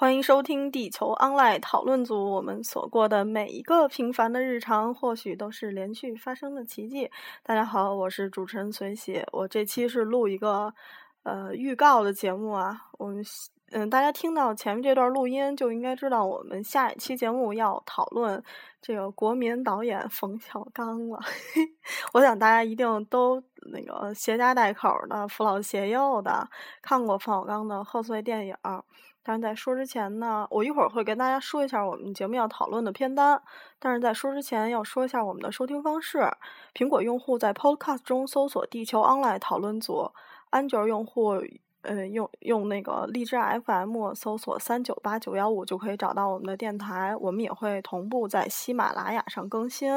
欢迎收听地球 online 讨论组。我们所过的每一个平凡的日常，或许都是连续发生的奇迹。大家好，我是主持人随喜。我这期是录一个呃预告的节目啊。我们嗯，大家听到前面这段录音，就应该知道我们下一期节目要讨论这个国民导演冯小刚了。我想大家一定都那个携家带口的、扶老携幼的看过冯小刚的贺岁电影。但是在说之前呢，我一会儿会跟大家说一下我们节目要讨论的片单。但是在说之前，要说一下我们的收听方式：苹果用户在 Podcast 中搜索“地球 Online 讨论组”，安卓用户。呃，用用那个荔枝 FM 搜索三九八九幺五就可以找到我们的电台。我们也会同步在喜马拉雅上更新。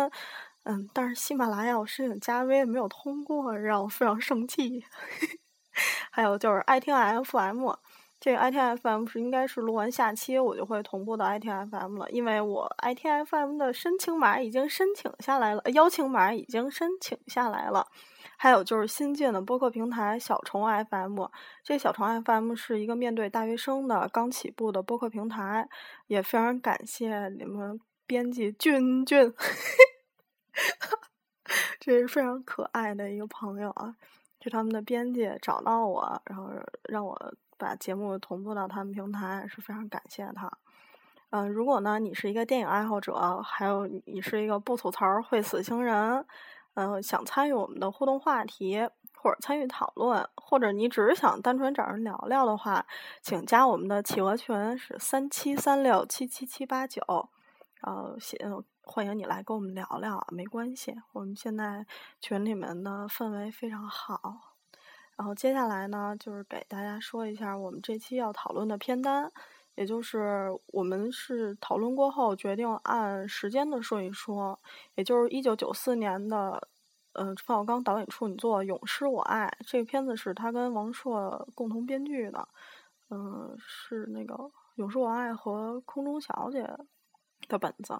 嗯，但是喜马拉雅我申请加微没有通过，让我非常生气。还有就是爱听 FM，这个 ITFM 是应该是录完下期我就会同步到 ITFM 了，因为我 ITFM 的申请码已经申请下来了，邀请码已经申请下来了。还有就是新进的播客平台小虫 FM，这小虫 FM 是一个面对大学生的刚起步的播客平台，也非常感谢你们编辑俊俊，这是非常可爱的一个朋友啊，是他们的编辑找到我，然后让我把节目同步到他们平台，是非常感谢他。嗯，如果呢你是一个电影爱好者，还有你是一个不吐槽会死星人。嗯，想参与我们的互动话题，或者参与讨论，或者你只是想单纯找人聊聊的话，请加我们的企鹅群，是三七三六七七七八九，然后欢迎你来跟我们聊聊，没关系，我们现在群里面的氛围非常好。然后接下来呢，就是给大家说一下我们这期要讨论的片单。也就是我们是讨论过后决定按时间的顺序说，也就是一九九四年的，嗯，冯小刚导演处女作《永失我爱》这个片子是他跟王朔共同编剧的，嗯，是那个《永失我爱》和《空中小姐》的本子，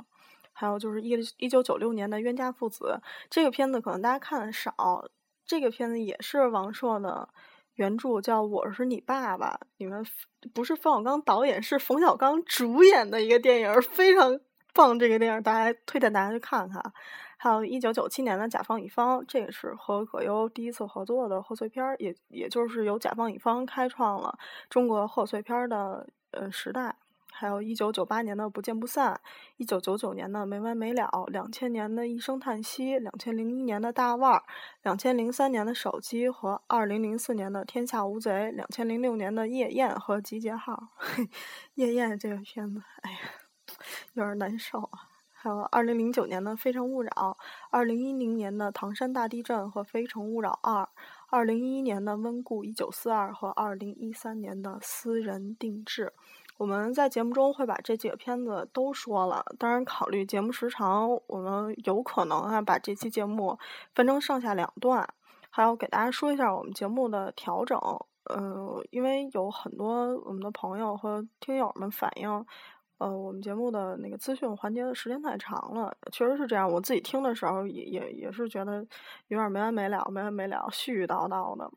还有就是一一九九六年的《冤家父子》这个片子可能大家看的少，这个片子也是王朔的。原著叫《我是你爸爸》，你们不是冯小刚导演，是冯小刚主演的一个电影，非常棒。这个电影大家推荐大家去看看。还有一九九七年的《甲方乙方》，这也是和葛优第一次合作的贺岁片儿，也也就是由甲方乙方开创了中国贺岁片儿的呃时代。还有一九九八年的《不见不散》，一九九九年的《没完没了》，两千年的一声叹息，两千零一年的大腕儿，两千零三年的手机和二零零四年的天下无贼，两千零六年的夜宴和集结号。夜宴这个片子，哎呀，有点难受啊。还有二零零九年的《非诚勿扰》，二零一零年的唐山大地震和《非诚勿扰二》，二零一一年的温故一九四二和二零一三年的私人定制。我们在节目中会把这几个片子都说了，当然考虑节目时长，我们有可能啊把这期节目分成上下两段，还要给大家说一下我们节目的调整。嗯，因为有很多我们的朋友和听友们反映，呃，我们节目的那个资讯环节的时间太长了，确实是这样。我自己听的时候也也也是觉得有点没完没了，没完没了，絮絮叨叨的。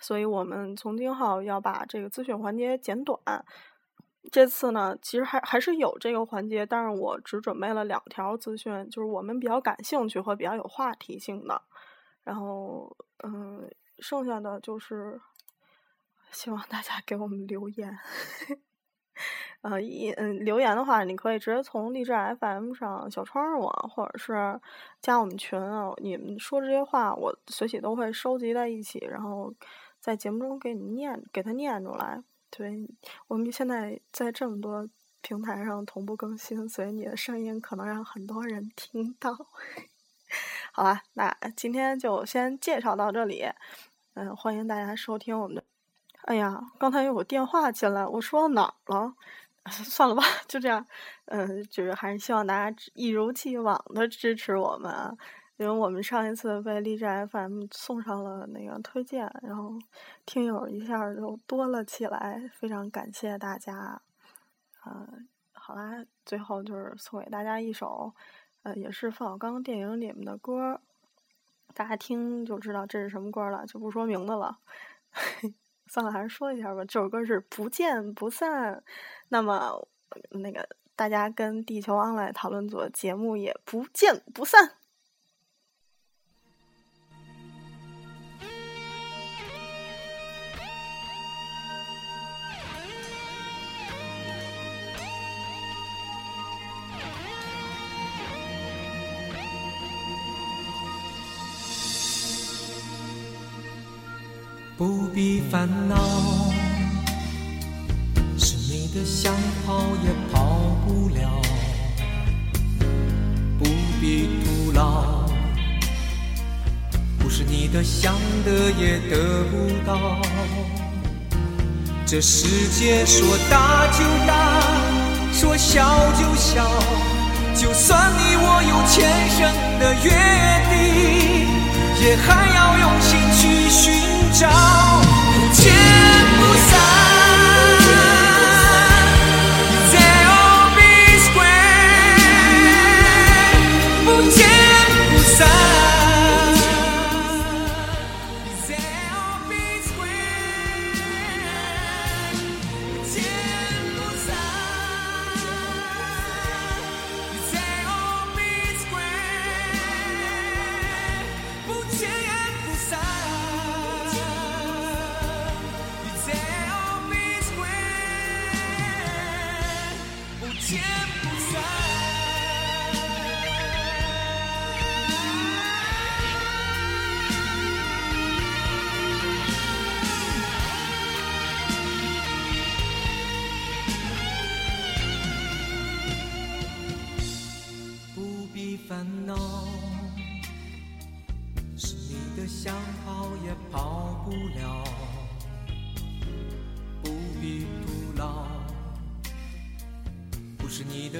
所以我们从今后要把这个资讯环节减短。这次呢，其实还还是有这个环节，但是我只准备了两条资讯，就是我们比较感兴趣和比较有话题性的。然后，嗯，剩下的就是希望大家给我们留言。呃，一嗯，留言的话，你可以直接从荔枝 FM 上小窗我，或者是加我们群啊。你们说这些话，我随喜都会收集在一起，然后在节目中给你念，给他念出来。对，我们现在在这么多平台上同步更新，所以你的声音可能让很多人听到。好吧，那今天就先介绍到这里。嗯，欢迎大家收听我们的。哎呀，刚才有个电话进来，我说到哪儿了？算了吧，就这样。嗯，就是还是希望大家一如既往的支持我们啊，因为我们上一次被荔枝 FM 送上了那个推荐，然后听友一下就多了起来，非常感谢大家。嗯，好啦，最后就是送给大家一首，呃，也是冯小刚电影里面的歌，大家听就知道这是什么歌了，就不说名字了。算了，还是说一下吧。这首歌是《不见不散》，那么那个大家跟地球 online 讨论组节目也不见不散。不必烦恼，是你的想跑也跑不了。不必徒劳，不是你的想得也得不到。这世界说大就大，说小就小，就算你我有前生的约定，也还要用心去寻。找，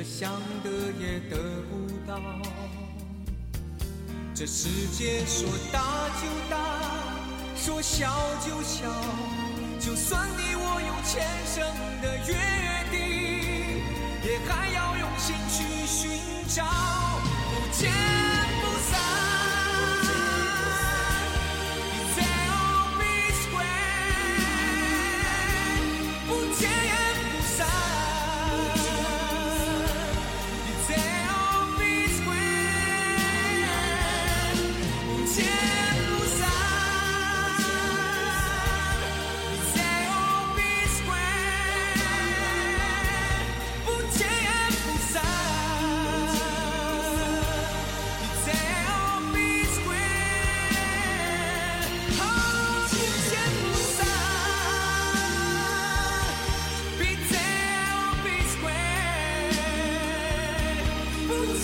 想得也得不到，这世界说大就大，说小就小，就算你我有前生的约定，也还要用心去寻找，不见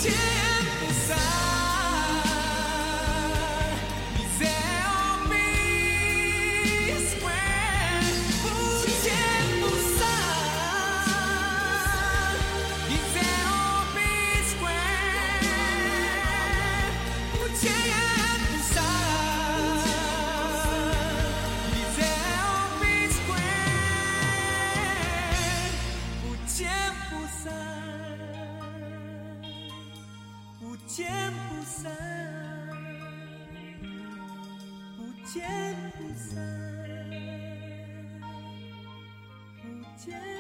不不见，不见。